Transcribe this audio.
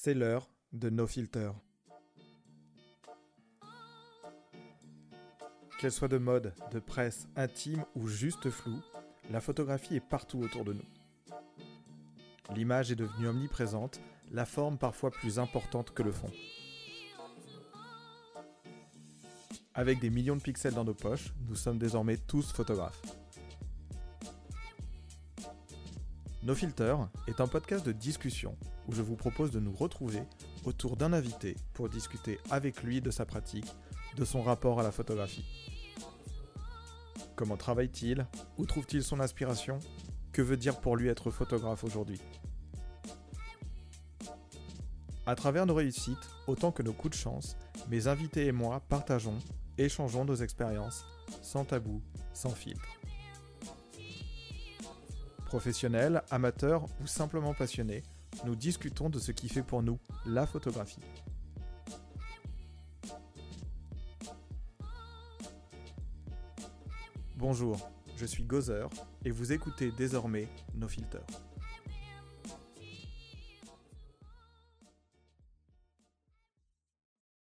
C'est l'heure de No Filter. Qu'elle soit de mode, de presse, intime ou juste floue, la photographie est partout autour de nous. L'image est devenue omniprésente, la forme parfois plus importante que le fond. Avec des millions de pixels dans nos poches, nous sommes désormais tous photographes. No Filter est un podcast de discussion où je vous propose de nous retrouver autour d'un invité pour discuter avec lui de sa pratique, de son rapport à la photographie. Comment travaille-t-il? Où trouve-t-il son inspiration? Que veut dire pour lui être photographe aujourd'hui? À travers nos réussites, autant que nos coups de chance, mes invités et moi partageons, échangeons nos expériences, sans tabou, sans filtre. Professionnels, amateurs ou simplement passionnés, nous discutons de ce qui fait pour nous la photographie. Bonjour, je suis Gozer et vous écoutez désormais nos filters.